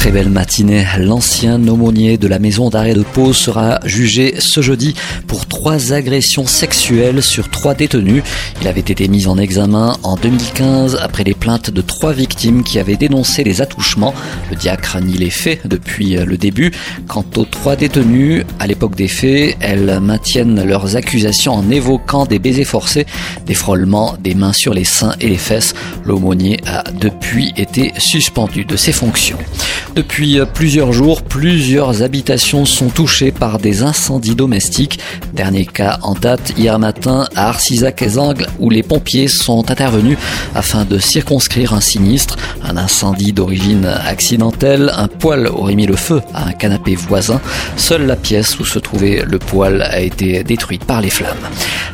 Très belle matinée. L'ancien aumônier de la maison d'arrêt de Pau sera jugé ce jeudi pour trois agressions sexuelles sur trois détenus. Il avait été mis en examen en 2015 après les plaintes de trois victimes qui avaient dénoncé les attouchements. Le diacre nie les faits depuis le début. Quant aux trois détenus, à l'époque des faits, elles maintiennent leurs accusations en évoquant des baisers forcés, des frôlements, des mains sur les seins et les fesses. L'aumônier a depuis été suspendu de ses fonctions. Depuis plusieurs jours, plusieurs habitations sont touchées par des incendies domestiques. Dernier cas en date hier matin à Arcisac-et-Angles où les pompiers sont intervenus afin de circonscrire un sinistre, un incendie d'origine accidentelle. Un poêle aurait mis le feu à un canapé voisin. Seule la pièce où se trouvait le poêle a été détruite par les flammes.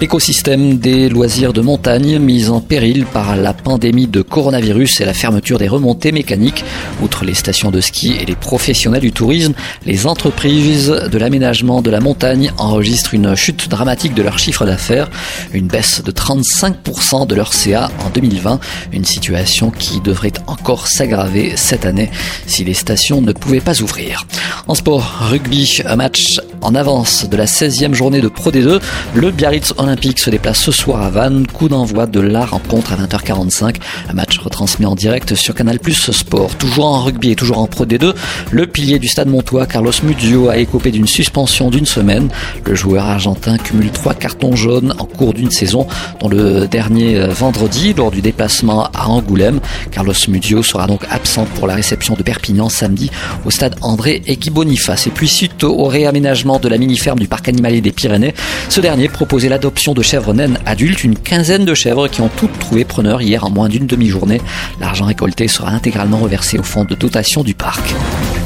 L'écosystème des loisirs de montagne mis en péril par la pandémie de coronavirus et la fermeture des remontées mécaniques. Outre les stations de ski et les professionnels du tourisme, les entreprises de l'aménagement de la montagne enregistrent une chute dramatique de leur chiffre d'affaires, une baisse de 35% de leur CA en 2020, une situation qui devrait encore s'aggraver cette année si les stations ne pouvaient pas ouvrir. En sport, rugby, un match en avance de la 16e journée de Pro D2, le Biarritz Olympique se déplace ce soir à Vannes. Coup d'envoi de la rencontre à 20h45. Un match retransmis en direct sur Canal Plus Sport. Toujours en rugby et toujours en Pro D2, le pilier du stade Montois, Carlos Muzio, a écopé d'une suspension d'une semaine. Le joueur argentin cumule trois cartons jaunes en cours d'une saison, dont le dernier euh, vendredi lors du déplacement à Angoulême. Carlos Muzio sera donc absent pour la réception de Perpignan samedi au stade André et Guy Boniface. Et puis suite au réaménagement de la mini-ferme du parc animalier des Pyrénées, ce dernier proposait l'adoption de chèvres naines adultes, une quinzaine de chèvres qui ont toutes trouvé preneur hier en moins d'une demi-journée. L'argent récolté sera intégralement reversé au fonds de dotation du Buck.